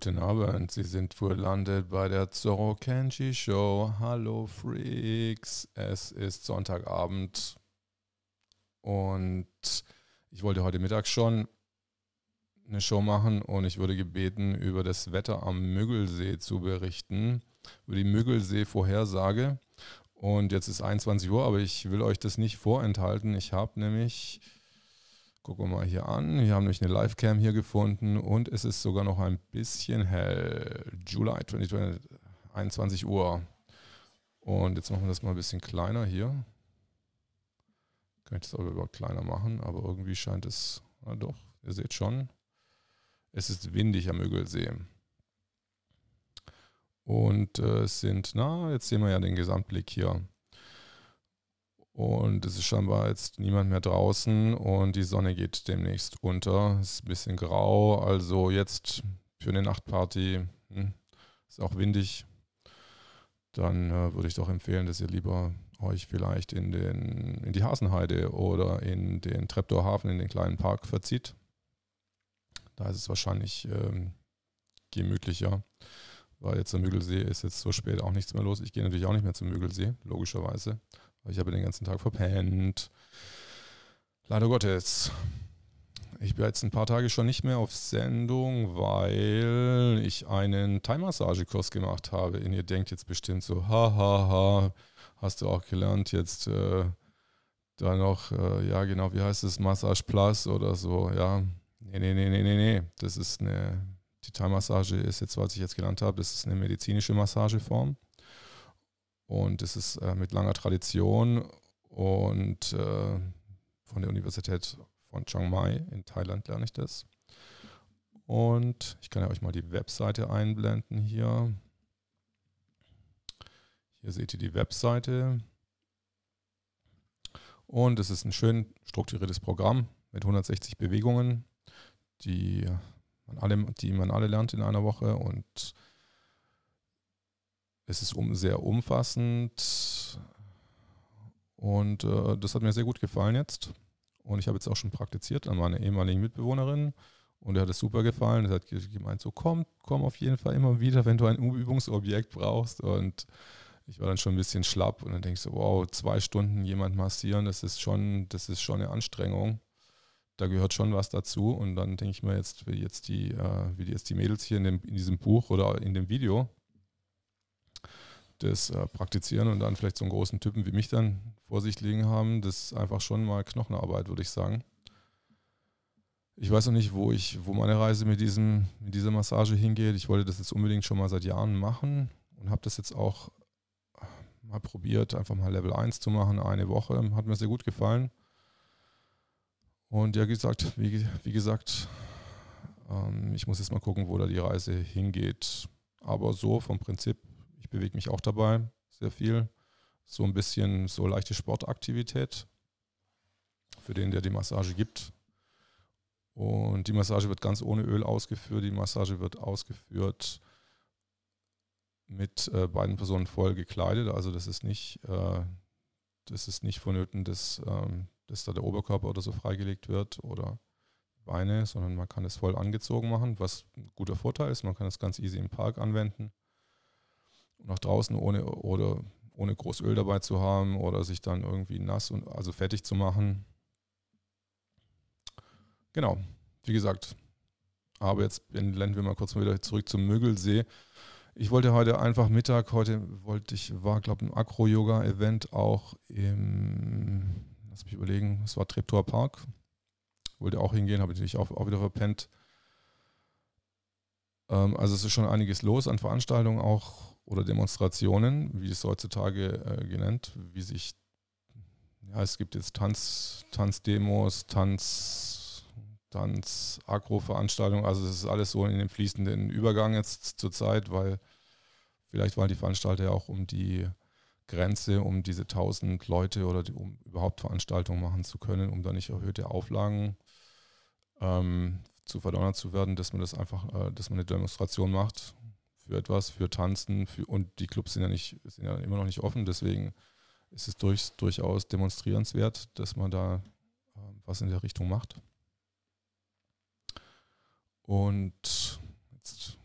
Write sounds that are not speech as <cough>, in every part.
Guten Abend, Sie sind wohl landet bei der Zorro Kenji Show. Hallo Freaks, es ist Sonntagabend und ich wollte heute Mittag schon eine Show machen und ich wurde gebeten, über das Wetter am Müggelsee zu berichten, über die Müggelsee-Vorhersage. Und jetzt ist 21 Uhr, aber ich will euch das nicht vorenthalten. Ich habe nämlich Gucken wir mal hier an. Wir haben nämlich eine Livecam hier gefunden und es ist sogar noch ein bisschen hell. July 2020, 21 Uhr. Und jetzt machen wir das mal ein bisschen kleiner hier. Ich das auch überhaupt kleiner machen, aber irgendwie scheint es, na doch, ihr seht schon, es ist windig am Müggelsee. Und äh, es sind, na, jetzt sehen wir ja den Gesamtblick hier. Und es ist scheinbar jetzt niemand mehr draußen und die Sonne geht demnächst unter. Es ist ein bisschen grau, also jetzt für eine Nachtparty hm, ist auch windig. Dann äh, würde ich doch empfehlen, dass ihr lieber euch vielleicht in, den, in die Hasenheide oder in den Treptower in den kleinen Park verzieht. Da ist es wahrscheinlich ähm, gemütlicher, weil jetzt der Müggelsee ist jetzt so spät auch nichts mehr los. Ich gehe natürlich auch nicht mehr zum Müggelsee, logischerweise. Ich habe den ganzen Tag verpennt. Leider Gottes. Ich bin jetzt ein paar Tage schon nicht mehr auf Sendung, weil ich einen Thai-Massagekurs gemacht habe. Und ihr denkt jetzt bestimmt so, hahaha, ha, ha, hast du auch gelernt, jetzt äh, da noch, äh, ja genau, wie heißt es, Massage Plus oder so, ja. Nee, nee, nee, nee, nee, nee. Das ist eine, die Thai-Massage ist jetzt, was ich jetzt gelernt habe, das ist eine medizinische Massageform. Und es ist äh, mit langer Tradition und äh, von der Universität von Chiang Mai in Thailand lerne ich das. Und ich kann ja euch mal die Webseite einblenden hier. Hier seht ihr die Webseite. Und es ist ein schön strukturiertes Programm mit 160 Bewegungen, die man alle, die man alle lernt in einer Woche. Und es ist um, sehr umfassend und äh, das hat mir sehr gut gefallen jetzt. Und ich habe jetzt auch schon praktiziert an meiner ehemaligen Mitbewohnerin und er hat es super gefallen. Er hat gemeint, so komm, komm auf jeden Fall immer wieder, wenn du ein Übungsobjekt brauchst. Und ich war dann schon ein bisschen schlapp und dann denke ich so, wow, zwei Stunden jemand massieren, das ist schon, das ist schon eine Anstrengung. Da gehört schon was dazu. Und dann denke ich mir jetzt, wie jetzt die, äh, wie jetzt die Mädels hier in, dem, in diesem Buch oder in dem Video, das äh, praktizieren und dann vielleicht so einen großen Typen wie mich dann vor sich liegen haben, das ist einfach schon mal Knochenarbeit, würde ich sagen. Ich weiß noch nicht, wo ich, wo meine Reise mit diesem, mit dieser Massage hingeht. Ich wollte das jetzt unbedingt schon mal seit Jahren machen und habe das jetzt auch mal probiert, einfach mal Level 1 zu machen, eine Woche. Hat mir sehr gut gefallen. Und ja, gesagt, wie, wie gesagt, ähm, ich muss jetzt mal gucken, wo da die Reise hingeht. Aber so vom Prinzip ich bewege mich auch dabei sehr viel. So ein bisschen so leichte Sportaktivität für den, der die Massage gibt. Und die Massage wird ganz ohne Öl ausgeführt. Die Massage wird ausgeführt mit äh, beiden Personen voll gekleidet. Also das ist nicht, äh, das ist nicht vonnöten, dass, ähm, dass da der Oberkörper oder so freigelegt wird oder Beine, sondern man kann es voll angezogen machen, was ein guter Vorteil ist. Man kann es ganz easy im Park anwenden nach draußen ohne oder ohne groß Öl dabei zu haben oder sich dann irgendwie nass und also fertig zu machen. Genau, wie gesagt. Aber jetzt blenden wir mal kurz mal wieder zurück zum Mögelsee. Ich wollte heute einfach Mittag, heute wollte ich, war glaube ich ein Acro-Yoga-Event auch im, lass mich überlegen, es war Treptower Park. Wollte auch hingehen, habe natürlich auch, auch wieder verpennt. Ähm, also es ist schon einiges los an Veranstaltungen auch oder Demonstrationen, wie es heutzutage äh, genannt, wie sich, ja, es gibt jetzt Tanz, Tanzdemos, Tanz, Tanz, Agro-Veranstaltungen, also es ist alles so in dem fließenden Übergang jetzt zur Zeit, weil vielleicht waren die Veranstalter ja auch um die Grenze, um diese 1000 Leute oder die, um überhaupt Veranstaltungen machen zu können, um da nicht erhöhte Auflagen ähm, zu verdonnert zu werden, dass man das einfach, äh, dass man eine Demonstration macht für etwas, für Tanzen für, und die Clubs sind ja, nicht, sind ja immer noch nicht offen, deswegen ist es durch, durchaus demonstrierenswert, dass man da äh, was in der Richtung macht. Und jetzt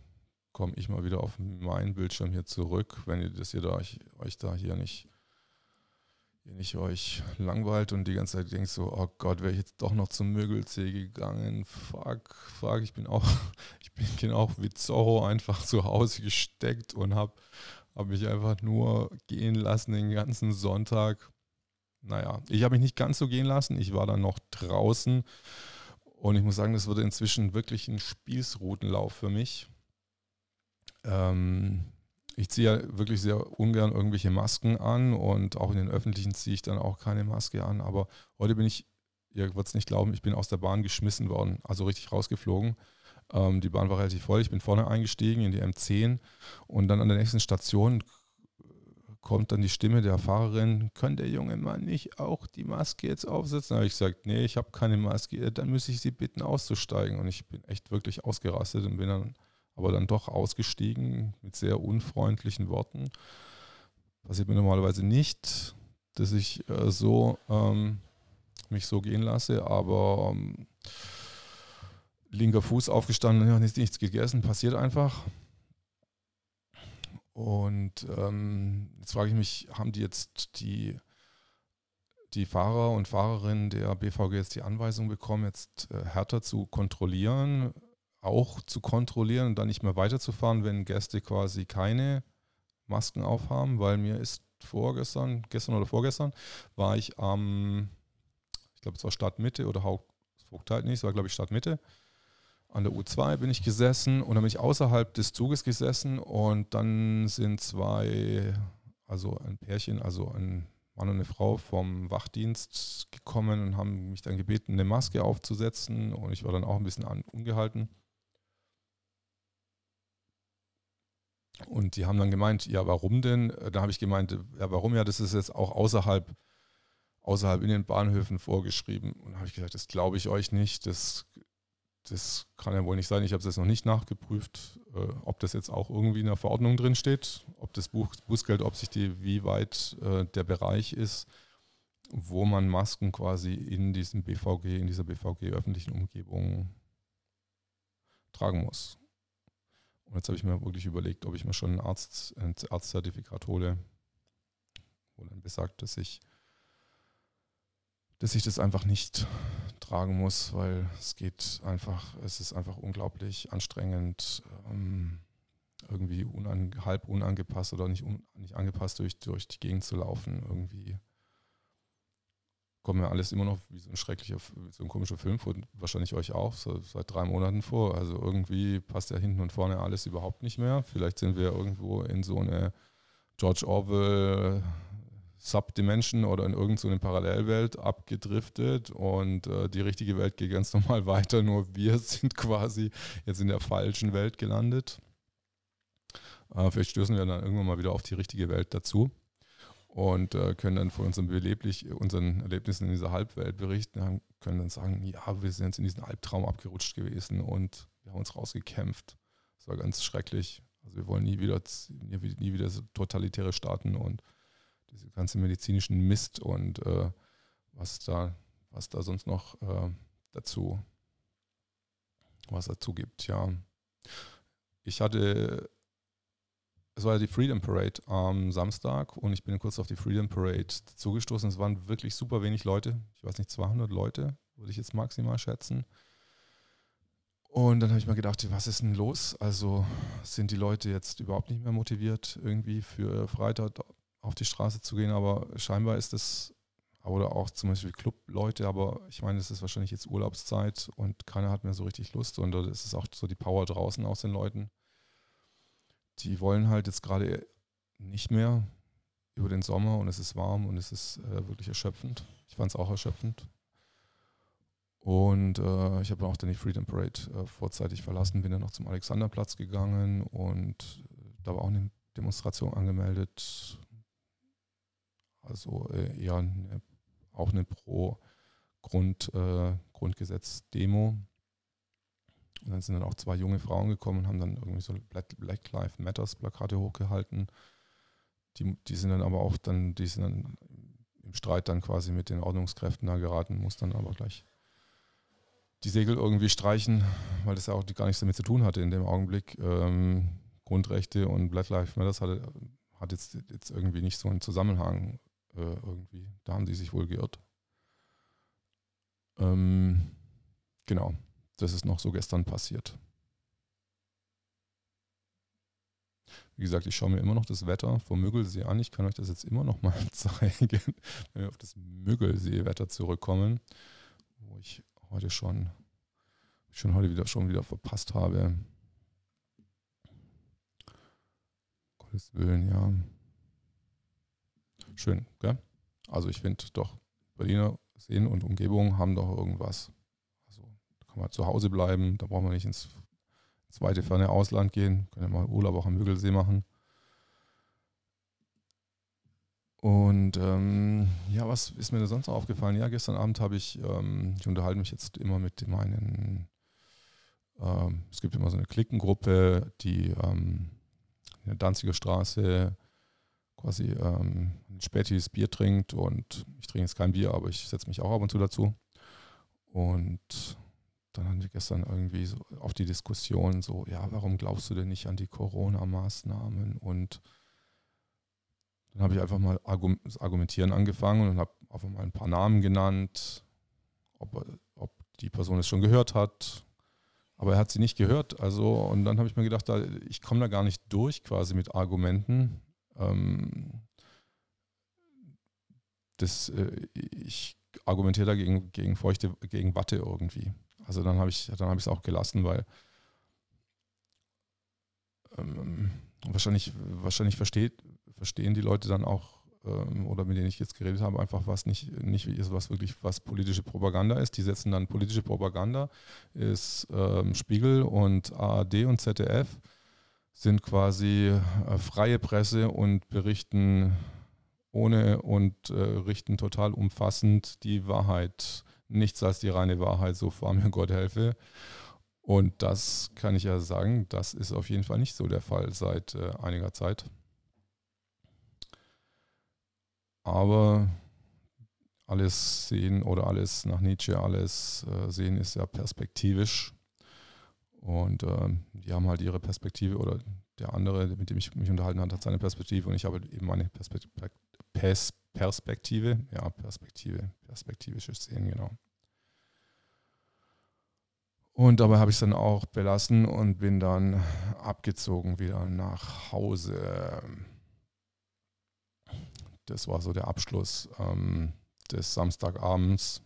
komme ich mal wieder auf meinen Bildschirm hier zurück, wenn ihr das ihr da, euch, euch da hier nicht, hier nicht euch langweilt und die ganze Zeit denkt so, oh Gott, wäre ich jetzt doch noch zum Mögelsee gegangen. Fuck, fuck, ich bin auch, <laughs> ich bin genau wie Zorro einfach zu Hause gesteckt und habe hab mich einfach nur gehen lassen den ganzen Sonntag. Naja, ich habe mich nicht ganz so gehen lassen. Ich war dann noch draußen und ich muss sagen, das wurde inzwischen wirklich ein Spießrutenlauf für mich. Ähm, ich ziehe ja wirklich sehr ungern irgendwelche Masken an und auch in den öffentlichen ziehe ich dann auch keine Maske an. Aber heute bin ich, ihr werdet es nicht glauben, ich bin aus der Bahn geschmissen worden, also richtig rausgeflogen. Ähm, die Bahn war relativ voll. Ich bin vorne eingestiegen in die M10 und dann an der nächsten Station kommt dann die Stimme der Fahrerin, kann der junge Mann nicht auch die Maske jetzt aufsetzen? Da habe ich gesagt, nee, ich habe keine Maske, dann müsste ich Sie bitten auszusteigen. Und ich bin echt wirklich ausgerastet und bin dann aber dann doch ausgestiegen mit sehr unfreundlichen Worten. Passiert mir normalerweise nicht, dass ich äh, so ähm, mich so gehen lasse, aber ähm, linker Fuß aufgestanden, ja, nichts, nichts gegessen, passiert einfach. Und ähm, jetzt frage ich mich, haben die jetzt die, die Fahrer und Fahrerinnen der BVG jetzt die Anweisung bekommen, jetzt äh, härter zu kontrollieren? Auch zu kontrollieren und dann nicht mehr weiterzufahren, wenn Gäste quasi keine Masken aufhaben, weil mir ist vorgestern, gestern oder vorgestern, war ich am, ich glaube es war Stadtmitte oder Hauptvogtheit nicht, es war glaube ich Stadtmitte. An der U2 bin ich gesessen und dann bin ich außerhalb des Zuges gesessen und dann sind zwei, also ein Pärchen, also ein Mann und eine Frau vom Wachdienst gekommen und haben mich dann gebeten, eine Maske aufzusetzen und ich war dann auch ein bisschen ungehalten. Und die haben dann gemeint, ja, warum denn? Äh, da habe ich gemeint, ja, warum? Ja, das ist jetzt auch außerhalb, außerhalb in den Bahnhöfen vorgeschrieben. Und da habe ich gesagt, das glaube ich euch nicht. Das, das kann ja wohl nicht sein. Ich habe es jetzt noch nicht nachgeprüft, äh, ob das jetzt auch irgendwie in der Verordnung drin steht, ob das Buch, Bußgeld, ob sich die, wie weit äh, der Bereich ist, wo man Masken quasi in diesem BVG, in dieser BVG öffentlichen Umgebung tragen muss. Und jetzt habe ich mir wirklich überlegt, ob ich mir schon ein, Arzt, ein Arztzertifikat hole, wo dann besagt, dass ich, dass ich das einfach nicht tragen muss, weil es geht einfach, es ist einfach unglaublich anstrengend, ähm, irgendwie unan, halb unangepasst oder nicht, un, nicht angepasst durch, durch die Gegend zu laufen. Irgendwie kommt mir alles immer noch wie so ein schrecklicher, so ein komischer Film vor, wahrscheinlich euch auch, so seit drei Monaten vor. Also irgendwie passt ja hinten und vorne alles überhaupt nicht mehr. Vielleicht sind wir irgendwo in so eine George Orwell Subdimension oder in irgendeine so Parallelwelt abgedriftet und äh, die richtige Welt geht ganz <laughs> normal weiter, nur wir sind quasi jetzt in der falschen Welt gelandet. Äh, vielleicht stößen wir dann irgendwann mal wieder auf die richtige Welt dazu und äh, können dann von unseren, beleblich, unseren Erlebnissen in dieser Halbwelt berichten, haben, können dann sagen, ja, wir sind jetzt in diesen Albtraum abgerutscht gewesen und wir haben uns rausgekämpft. Das war ganz schrecklich. Also wir wollen nie wieder, nie, wieder totalitäre Staaten und diese ganze medizinischen Mist und äh, was da, was da sonst noch äh, dazu, was dazu gibt, ja. Ich hatte es war ja die Freedom Parade am Samstag und ich bin kurz auf die Freedom Parade zugestoßen. Es waren wirklich super wenig Leute. Ich weiß nicht, 200 Leute würde ich jetzt maximal schätzen. Und dann habe ich mir gedacht, was ist denn los? Also sind die Leute jetzt überhaupt nicht mehr motiviert, irgendwie für Freitag auf die Straße zu gehen? Aber scheinbar ist es, oder auch zum Beispiel Clubleute, aber ich meine, es ist wahrscheinlich jetzt Urlaubszeit und keiner hat mehr so richtig Lust. Und es ist auch so die Power draußen aus den Leuten die wollen halt jetzt gerade nicht mehr über den Sommer und es ist warm und es ist äh, wirklich erschöpfend. Ich fand es auch erschöpfend. Und äh, ich habe auch dann die Freedom Parade äh, vorzeitig verlassen, bin dann noch zum Alexanderplatz gegangen und da war auch eine Demonstration angemeldet. Also äh, eher eine, auch eine Pro-Grund, äh. Dann sind dann auch zwei junge Frauen gekommen und haben dann irgendwie so Black, Lives Matters Plakate hochgehalten. Die, die sind dann aber auch dann, die sind dann im Streit dann quasi mit den Ordnungskräften da geraten, muss dann aber gleich die Segel irgendwie streichen, weil das ja auch gar nichts damit zu tun hatte in dem Augenblick. Ähm, Grundrechte und Black Lives Matter hat, hat jetzt, jetzt irgendwie nicht so einen Zusammenhang äh, irgendwie. Da haben sie sich wohl geirrt. Ähm, genau, das ist noch so gestern passiert. Wie gesagt, ich schaue mir immer noch das Wetter vom Müggelsee an. Ich kann euch das jetzt immer noch mal <laughs> zeigen, wenn wir auf das Müggelsee-Wetter zurückkommen, wo ich heute schon, schon heute wieder schon wieder verpasst habe. Gottes Willen, ja. Schön, gell? Also ich finde doch, Berliner Seen und Umgebung haben doch irgendwas. Kann man zu Hause bleiben, da braucht man nicht ins zweite ferne Ausland gehen, können ja mal Urlaub auch am Müggelsee machen. Und ähm, ja, was ist mir sonst noch aufgefallen? Ja, gestern Abend habe ich, ähm, ich unterhalte mich jetzt immer mit meinen, ähm, es gibt immer so eine Klickengruppe, die ähm, in der Danziger Straße quasi ähm, ein spätiges Bier trinkt und ich trinke jetzt kein Bier, aber ich setze mich auch ab und zu dazu. Und dann hatten wir gestern irgendwie so auf die Diskussion so, ja, warum glaubst du denn nicht an die Corona-Maßnahmen? Und dann habe ich einfach mal das Argumentieren angefangen und habe einfach mal ein paar Namen genannt, ob, ob die Person es schon gehört hat. Aber er hat sie nicht gehört. Also, und dann habe ich mir gedacht, ich komme da gar nicht durch quasi mit Argumenten. Ähm, das, äh, ich argumentiere da gegen, gegen feuchte, gegen Watte irgendwie. Also dann habe ich es auch gelassen, weil ähm, wahrscheinlich, wahrscheinlich versteht, verstehen die Leute dann auch, ähm, oder mit denen ich jetzt geredet habe, einfach was nicht, nicht ist, was wirklich was politische Propaganda ist. Die setzen dann politische Propaganda, ist ähm, Spiegel und ARD und ZDF sind quasi äh, freie Presse und berichten ohne und äh, richten total umfassend die Wahrheit nichts als die reine Wahrheit, so vor mir Gott helfe. Und das kann ich ja sagen, das ist auf jeden Fall nicht so der Fall seit äh, einiger Zeit. Aber alles sehen oder alles nach Nietzsche, alles äh, sehen ist ja perspektivisch. Und äh, die haben halt ihre Perspektive oder der andere, mit dem ich mich unterhalten habe, hat seine Perspektive und ich habe eben meine Perspektive. Perspektive, ja, Perspektive, perspektivisches Sehen, genau. Und dabei habe ich es dann auch belassen und bin dann abgezogen wieder nach Hause. Das war so der Abschluss ähm, des Samstagabends.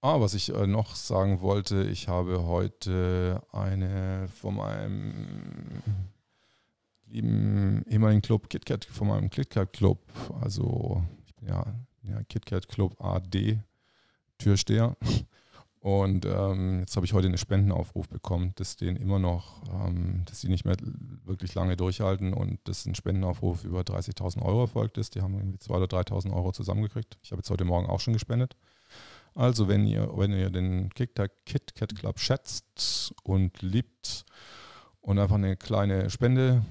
Ah, was ich äh, noch sagen wollte, ich habe heute eine von meinem lieben ehemaligen Club KitKat, von meinem KitKat Club, also ich bin ja, ja KitKat Club AD Türsteher und ähm, jetzt habe ich heute einen Spendenaufruf bekommen, dass denen immer noch, ähm, dass sie nicht mehr wirklich lange durchhalten und dass ein Spendenaufruf über 30.000 Euro erfolgt ist. Die haben irgendwie 2.000 oder 3.000 Euro zusammengekriegt. Ich habe jetzt heute Morgen auch schon gespendet. Also wenn ihr, wenn ihr den KitKat Kit Club schätzt und liebt und einfach eine kleine Spende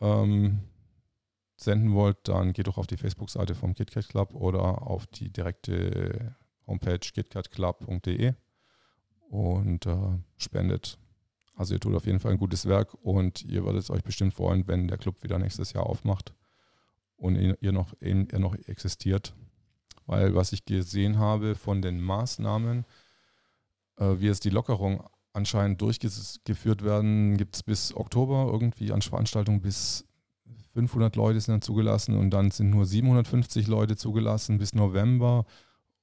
ähm, senden wollt, dann geht doch auf die Facebook-Seite vom KitKat Club oder auf die direkte Homepage kitcatclub.de und äh, spendet. Also ihr tut auf jeden Fall ein gutes Werk und ihr würdet euch bestimmt freuen, wenn der Club wieder nächstes Jahr aufmacht und ihr noch, ihr noch existiert. Weil was ich gesehen habe von den Maßnahmen, äh, wie es die Lockerung anscheinend durchgeführt werden, gibt es bis Oktober irgendwie an Veranstaltungen bis 500 Leute sind dann zugelassen und dann sind nur 750 Leute zugelassen bis November.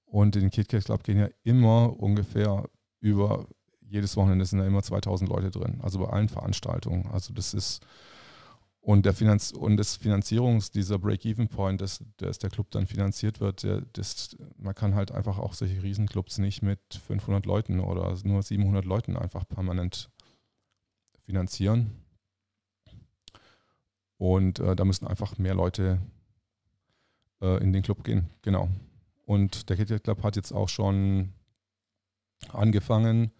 Und in den KitKat Club gehen ja immer ungefähr über jedes Wochenende sind da immer 2000 Leute drin, also bei allen Veranstaltungen. Also das ist und der Finanz und das Finanzierungs dieser Break-Even-Point, dass, dass der Club dann finanziert wird, der, das, man kann halt einfach auch solche Riesenclubs nicht mit 500 Leuten oder nur 700 Leuten einfach permanent finanzieren. Und äh, da müssen einfach mehr Leute äh, in den Club gehen. Genau. Und der Kitty Club hat jetzt auch schon angefangen,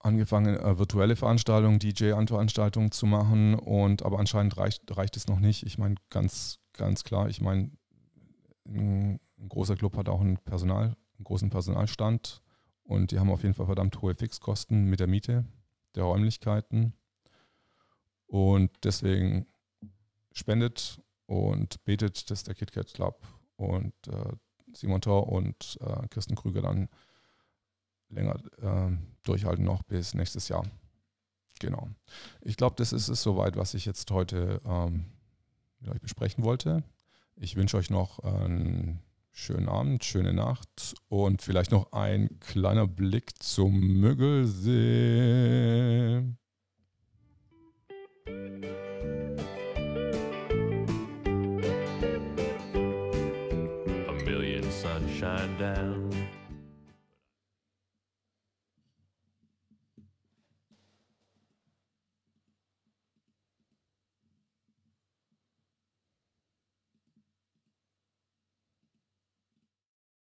angefangen, äh, virtuelle Veranstaltungen, DJ-Veranstaltungen zu machen. Und aber anscheinend reicht, reicht es noch nicht. Ich meine, ganz, ganz klar, ich meine, ein, ein, großer Club hat auch ein Personal, einen großen Personalstand Und die haben auf jeden Fall verdammt hohe Fixkosten mit der Miete der Räumlichkeiten. Und deswegen spendet und betet, dass der KitKat Club und äh, Simon Thor und äh, Kirsten Krüger dann länger äh, durchhalten noch bis nächstes Jahr. Genau. Ich glaube, das ist es soweit, was ich jetzt heute ähm, mit euch besprechen wollte. Ich wünsche euch noch einen schönen Abend, schöne Nacht und vielleicht noch ein kleiner Blick zum Müggelsee. A million sunshine down